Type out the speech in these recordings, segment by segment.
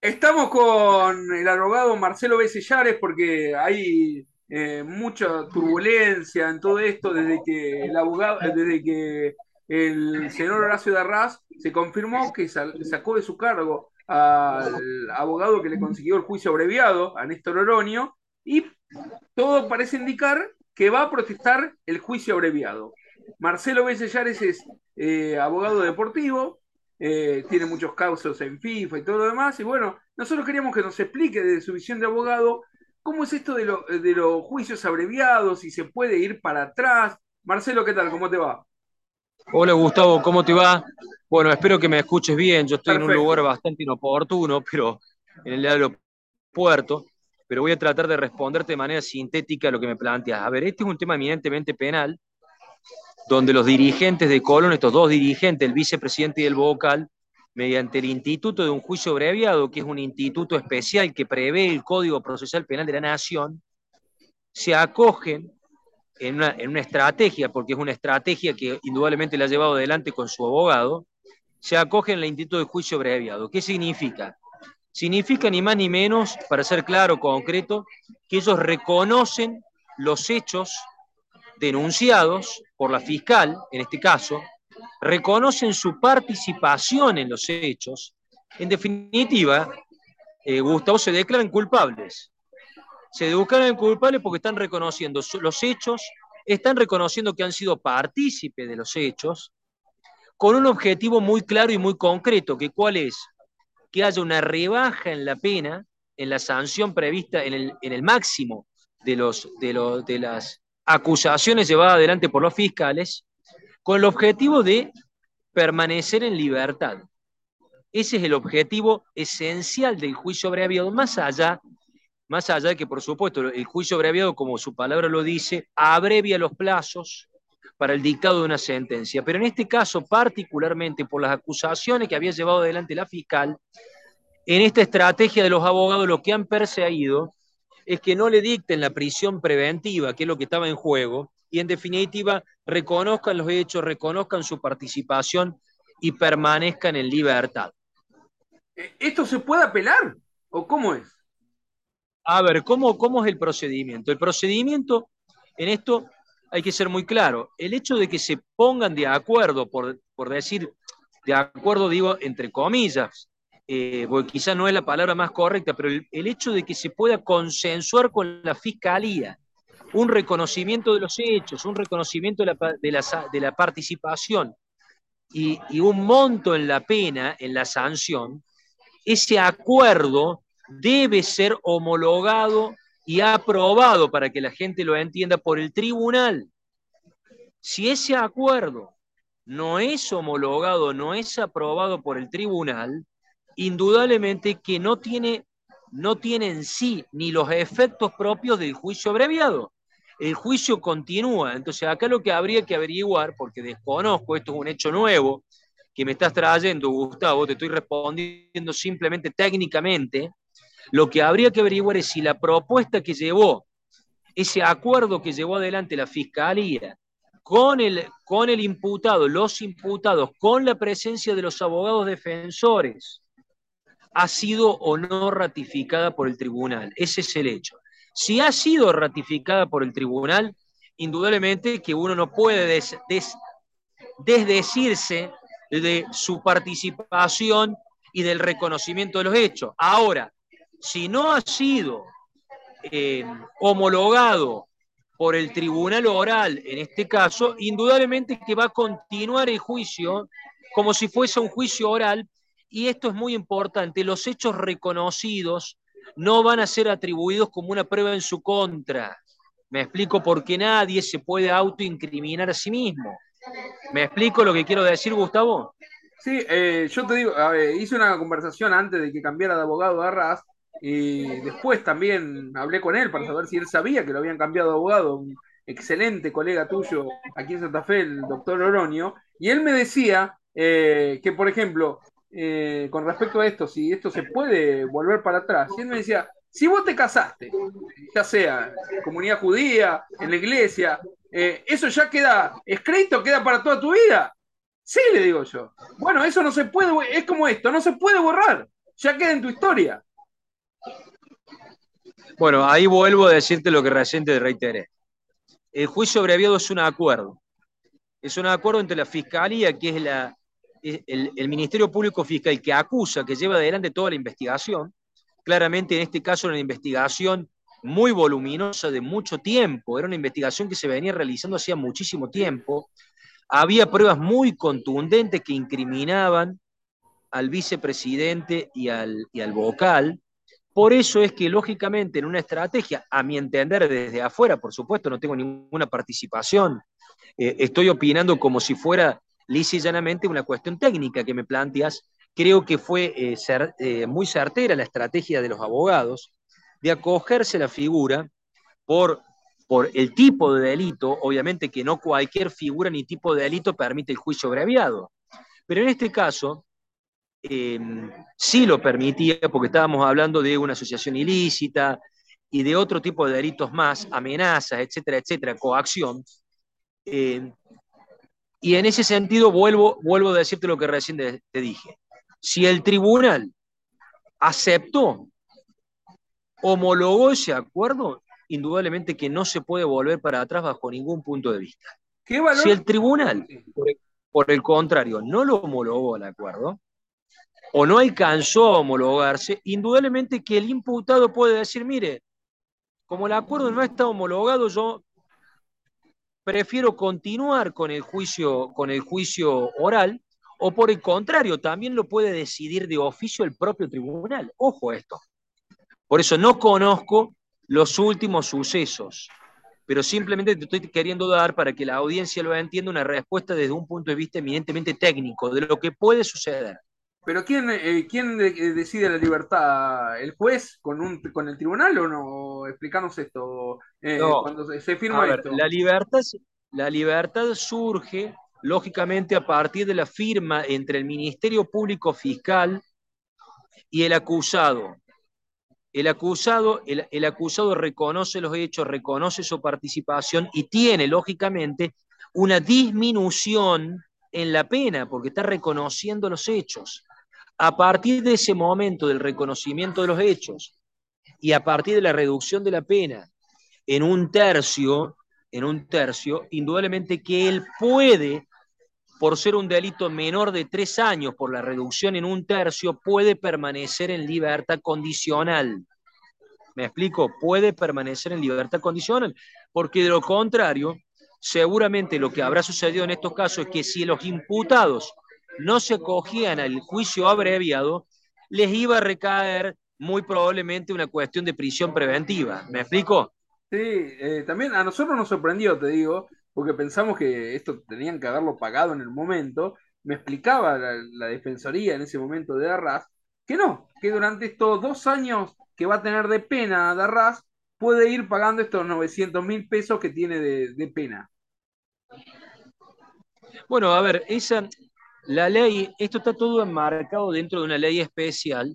Estamos con el abogado Marcelo B. Porque hay eh, mucha turbulencia en todo esto desde que el abogado, desde que el señor Horacio de Arras se confirmó que sacó de su cargo al abogado que le consiguió el juicio abreviado, a Néstor Oroño, y todo parece indicar que va a protestar el juicio abreviado. Marcelo B. Es eh, abogado deportivo, eh, tiene muchos casos en FIFA y todo lo demás. Y bueno, nosotros queríamos que nos explique desde su visión de abogado cómo es esto de, los juicios abreviados, si se puede ir para atrás. Marcelo, ¿qué tal? ¿Cómo te va? Hola Gustavo, ¿cómo te va? Bueno, espero que me escuches bien. Yo estoy en un lugar bastante inoportuno, pero en el aeropuerto, pero voy a tratar de responderte de manera sintética a lo que me planteas. A ver, este es un tema eminentemente penal donde los dirigentes de Colón, estos dos dirigentes, el vicepresidente y el vocal, mediante el instituto de un juicio abreviado, que es un instituto especial que prevé el Código Procesal Penal de la Nación, se acogen en una, estrategia, porque es una estrategia que indudablemente la ha llevado adelante con su abogado, se acogen al instituto de juicio abreviado. ¿Qué significa? Significa ni más ni menos, para ser claro, concreto, que ellos reconocen los hechos denunciados por la fiscal, en este caso, reconocen su participación en los hechos. En definitiva, eh, Gustavo, se declaran culpables. Se declaran culpables porque están reconociendo los hechos, están reconociendo que han sido partícipes de los hechos, con un objetivo muy claro y muy concreto, que cuál es? Que haya una rebaja en la pena, en la sanción prevista en el, máximo de, los, de, de las acusaciones llevadas adelante por los fiscales con el objetivo de permanecer en libertad. Ese es el objetivo esencial del juicio abreviado, más allá, más allá de que, por supuesto, el juicio abreviado, como su palabra lo dice, abrevia los plazos para el dictado de una sentencia. Pero en este caso, particularmente por las acusaciones que había llevado adelante la fiscal, en esta estrategia de los abogados lo que han perseguido es que no le dicten la prisión preventiva, que es lo que estaba en juego, y en definitiva reconozcan los hechos, reconozcan su participación y permanezcan en libertad. Eh, ¿Esto se puede apelar o cómo es? A ver, ¿cómo, cómo es el procedimiento? El procedimiento en esto hay que ser muy claro. El hecho de que se pongan de acuerdo, por, por decir, de acuerdo digo entre comillas, eh, porque quizás no es la palabra más correcta, pero el, hecho de que se pueda consensuar con la fiscalía un reconocimiento de los hechos, un reconocimiento de la, participación y, y, un monto en la pena, en la sanción, ese acuerdo debe ser homologado y aprobado para que la gente lo entienda por el tribunal. Si ese acuerdo no es homologado, no es aprobado por el tribunal, indudablemente que no tiene, no tiene en sí ni los efectos propios del juicio abreviado. El juicio continúa. Entonces, acá lo que habría que averiguar, porque desconozco, esto es un hecho nuevo que me estás trayendo, Gustavo, te estoy respondiendo simplemente técnicamente, lo que habría que averiguar es si la propuesta que llevó, ese acuerdo que llevó adelante la Fiscalía con el, con el imputado, los imputados, con la presencia de los abogados defensores, ha sido o no ratificada por el tribunal. Ese es el hecho. Si ha sido ratificada por el tribunal, indudablemente que uno no puede desdecirse de su participación y del reconocimiento de los hechos. Ahora, si no ha sido eh, homologado por el tribunal oral, en este caso, indudablemente que va a continuar el juicio como si fuese un juicio oral y esto es muy importante, los hechos reconocidos no van a ser atribuidos como una prueba en su contra. Me explico porque nadie se puede autoincriminar a sí mismo. ¿Me explico lo que quiero decir, Gustavo? Sí, eh, yo te digo, hice una conversación antes de que cambiara de abogado a Arras y después también hablé con él para saber si él sabía que lo habían cambiado de abogado, un excelente colega tuyo aquí en Santa Fe, el doctor Oroño, y él me decía eh, que, por ejemplo, eh, con respecto a esto, si esto se puede volver para atrás. Y él me decía, si vos te casaste, ya sea en comunidad judía, en la iglesia, eh, eso ya queda escrito, queda para toda tu vida. Sí, le digo yo. Bueno, eso no se puede, es como esto, no se puede borrar. Ya queda en tu historia. Bueno, ahí vuelvo a decirte lo que recién te reiteré. El juicio abreviado es un acuerdo. Es un acuerdo entre la Fiscalía, que es la, el, Ministerio Público Fiscal que acusa, que lleva adelante toda la investigación. Claramente en este caso era una investigación muy voluminosa de mucho tiempo, era una investigación que se venía realizando hacía muchísimo tiempo. Había pruebas muy contundentes que incriminaban al vicepresidente y al, y al vocal. Por eso es que, lógicamente, en una estrategia, a mi entender, desde afuera, por supuesto, no tengo ninguna participación, eh, estoy opinando como si fuera lisa llanamente una cuestión técnica que me planteas. Creo que fue eh, eh, muy certera la estrategia de los abogados de acogerse la figura por, por el tipo de delito, obviamente que no cualquier figura ni tipo de delito permite el juicio abreviado. Pero en este caso, eh, sí lo permitía porque estábamos hablando de una asociación ilícita y de otro tipo de delitos más, amenazas, etcétera, etcétera, coacción. Eh, y en ese sentido vuelvo, vuelvo a decirte lo que recién te, te dije. Si el tribunal aceptó, homologó ese acuerdo, indudablemente que no se puede volver para atrás bajo ningún punto de vista. Si el tribunal, por el, por el contrario, no lo homologó el acuerdo, o no alcanzó a homologarse, indudablemente que el imputado puede decir, mire, como el acuerdo no está homologado, yo prefiero continuar con el juicio, con el juicio oral, o por el contrario, también lo puede decidir de oficio el propio tribunal. Ojo a esto. Por eso no conozco los últimos sucesos, pero simplemente te estoy queriendo dar para que la audiencia lo entienda una respuesta desde un punto de vista eminentemente técnico de lo que puede suceder. Pero ¿quién, eh, quién decide la libertad? ¿El juez con, un, con el tribunal o no? Explícanos esto. Eh, no, cuando se, se firma ver, esto. La libertad, la libertad surge, lógicamente, a partir de la firma entre el Ministerio Público Fiscal y el acusado. El acusado, el, el acusado reconoce los hechos, reconoce su participación y tiene, lógicamente, una disminución en la pena, porque está reconociendo los hechos. A partir de ese momento del reconocimiento de los hechos y a partir de la reducción de la pena en un tercio, en un tercio, indudablemente que él puede, por ser un delito menor de tres años, por la reducción en un tercio, puede permanecer en libertad condicional. ¿Me explico? Puede permanecer en libertad condicional, porque de lo contrario, seguramente lo que habrá sucedido en estos casos es que si los imputados no se acogían al juicio abreviado, les iba a recaer muy probablemente una cuestión de prisión preventiva. ¿Me explico? Sí, eh, también a nosotros nos sorprendió, te digo, porque pensamos que esto tenían que haberlo pagado en el momento. Me explicaba la, la defensoría en ese momento de Arras que no, que durante estos dos años que va a tener de pena de Arras, puede ir pagando estos 900 mil pesos que tiene de, de, pena. Bueno, a ver, esa, la ley, esto está todo enmarcado dentro de una ley especial,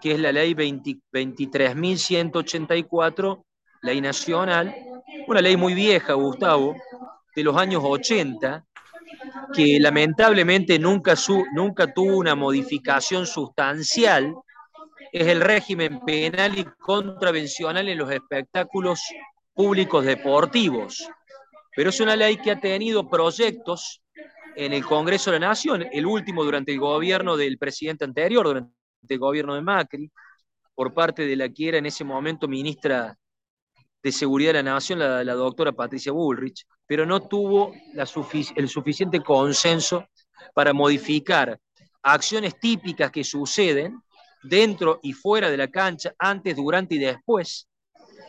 que es la ley 23.184, ley nacional, una ley muy vieja, Gustavo, de los años 80, que lamentablemente nunca, su, nunca tuvo una modificación sustancial, es el régimen penal y contravencional en los espectáculos públicos deportivos. Pero es una ley que ha tenido proyectos en el Congreso de la Nación, el último durante el gobierno del presidente anterior, durante el gobierno de Macri, por parte de la que era en ese momento ministra de Seguridad de la Nación, la, la doctora Patricia Bullrich, pero no tuvo la sufic el suficiente consenso para modificar acciones típicas que suceden dentro y fuera de la cancha, antes, durante y después,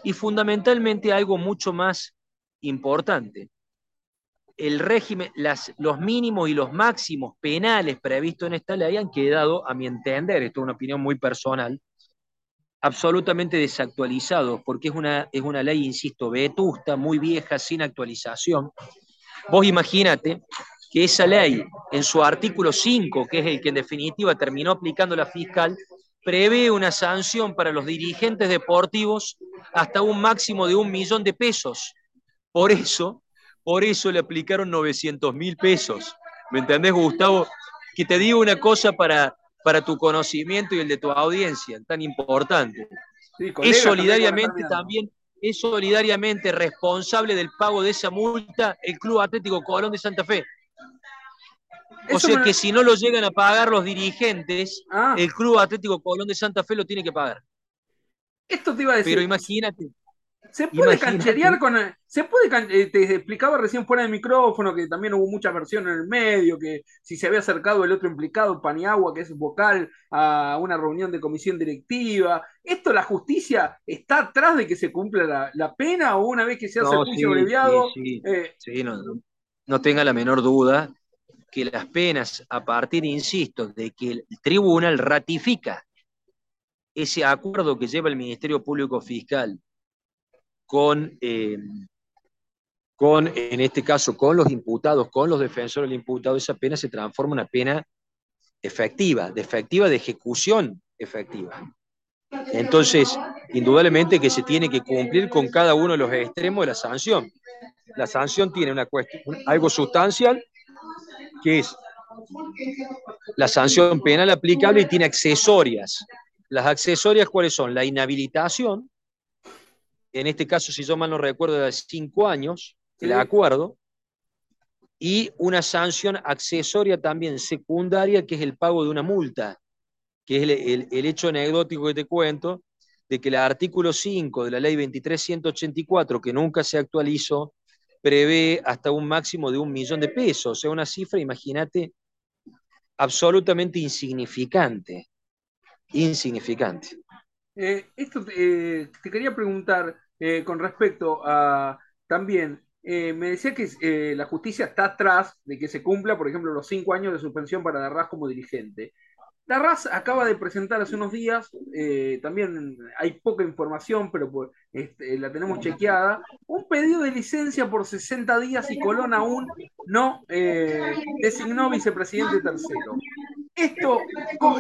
y fundamentalmente algo mucho más importante. El régimen, las, los mínimos y los máximos penales previstos en esta ley han quedado, a mi entender, esto es una opinión muy personal, absolutamente desactualizados, porque es una, es una ley, insisto, vetusta, muy vieja, sin actualización. Vos imagínate que esa ley, en su artículo 5, que es el que en definitiva terminó aplicando la fiscal, prevé una sanción para los dirigentes deportivos hasta un máximo de un millón de pesos. Por eso, por eso le aplicaron 900 mil pesos. ¿Me entendés, Gustavo? Que te digo una cosa para, para tu conocimiento y el de tu audiencia, tan importante. es solidariamente también, es solidariamente responsable del pago de esa multa el Club Atlético Colón de Santa Fe. O sea que si no lo llegan a pagar los dirigentes, ah. el Club Atlético Colón de Santa Fe lo tiene que pagar. Esto te iba a decir. Pero imagínate. Se puede cancherear con. Se puede eh, te explicaba recién fuera del micrófono que también hubo mucha versión en el medio, que si se había acercado el otro implicado, Paniagua, que es vocal, a una reunión de comisión directiva. ¿Esto la justicia está atrás de que se cumpla la, pena o una vez que se hace el juicio abreviado? Sí, sí. Eh, no, no tenga la menor duda que las penas, a partir, insisto, de que el tribunal ratifica ese acuerdo que lleva el Ministerio Público Fiscal con, eh, con, en este caso, con los imputados, con los defensores del imputado, esa pena se transforma en una pena efectiva, de efectiva de ejecución efectiva. Entonces, indudablemente que se tiene que cumplir con cada uno de los extremos de la sanción. La sanción tiene una cuestión, algo sustancial que es la sanción penal aplicable y tiene accesorias. Las accesorias, ¿cuáles son? La inhabilitación, en este caso, si yo mal no recuerdo, de cinco años, el acuerdo, y una sanción accesoria también secundaria, que es el pago de una multa, que es el, el hecho anecdótico que te cuento, de que el artículo 5 de la ley 23.184, que nunca se actualizó, prevé hasta un máximo de un millón de pesos, o sea, una cifra, imagínate, absolutamente insignificante. Insignificante. Eh, esto eh, te quería preguntar eh, con respecto a también, me decía que la justicia está atrás de que se cumpla, por ejemplo, los cinco años de suspensión para Darras como dirigente. La RAS acaba de presentar hace unos días, eh, también hay poca información, pero pues, este, la tenemos chequeada, un pedido de licencia por 60 días y Colón aún no eh, designó vicepresidente tercero. Esto,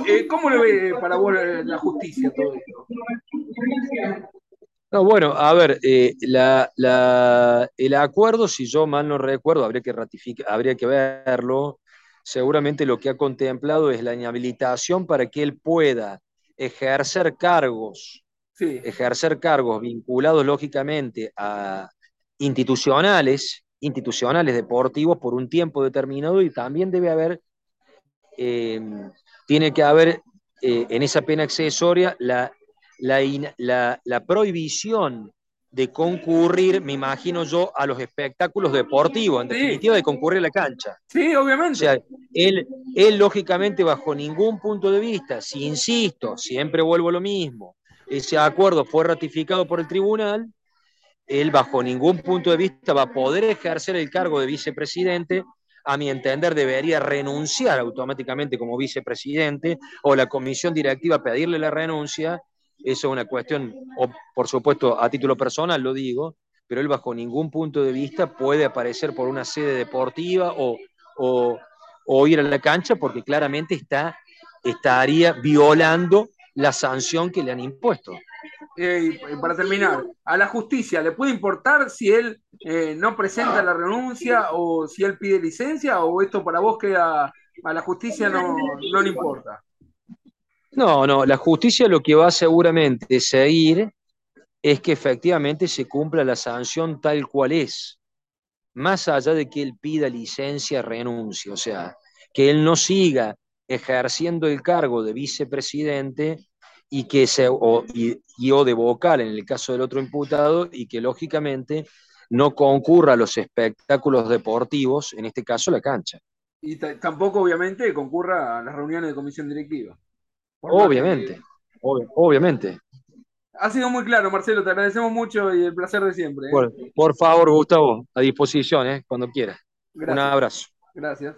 eh, ¿cómo, lo ve para vos la justicia todo esto? No, bueno, a ver, el acuerdo, si yo mal no recuerdo, habría que ratificar, habría que verlo, seguramente lo que ha contemplado es la inhabilitación para que él pueda ejercer cargos, ejercer cargos vinculados lógicamente a institucionales, institucionales deportivos por un tiempo determinado y también debe haber, eh, tiene que haber eh, en esa pena accesoria la, la, la prohibición de concurrir, me imagino yo, a los espectáculos deportivos, en definitiva de concurrir a la cancha. Sí, obviamente. O sea, él, él lógicamente bajo ningún punto de vista, si insisto, siempre vuelvo a lo mismo, ese acuerdo fue ratificado por el tribunal, él bajo ningún punto de vista va a poder ejercer el cargo de vicepresidente, a mi entender debería renunciar automáticamente como vicepresidente o la comisión directiva pedirle la renuncia eso es una cuestión, o por supuesto a título personal lo digo, pero él bajo ningún punto de vista puede aparecer por una sede deportiva o, o, ir a la cancha porque claramente está, estaría violando la sanción que le han impuesto. Para terminar, ¿a la justicia le puede importar si él eh, no presenta la renuncia o si él pide licencia o esto para vos queda a la justicia no, no le importa? No, no, la justicia lo que va seguramente a seguir es que efectivamente se cumpla la sanción tal cual es, más allá de que él pida licencia, renuncia, o sea, que él no siga ejerciendo el cargo de vicepresidente y que se, o, y, o de vocal en el caso del otro imputado y que lógicamente no concurra a los espectáculos deportivos, en este caso la cancha. Y tampoco obviamente concurra a las reuniones de comisión directiva. Obviamente, obviamente. Ha sido muy claro, Marcelo, te agradecemos mucho y el placer de siempre. ¿eh? Por, favor, Gustavo, a disposición, ¿eh? cuando quieras. Un abrazo. Gracias.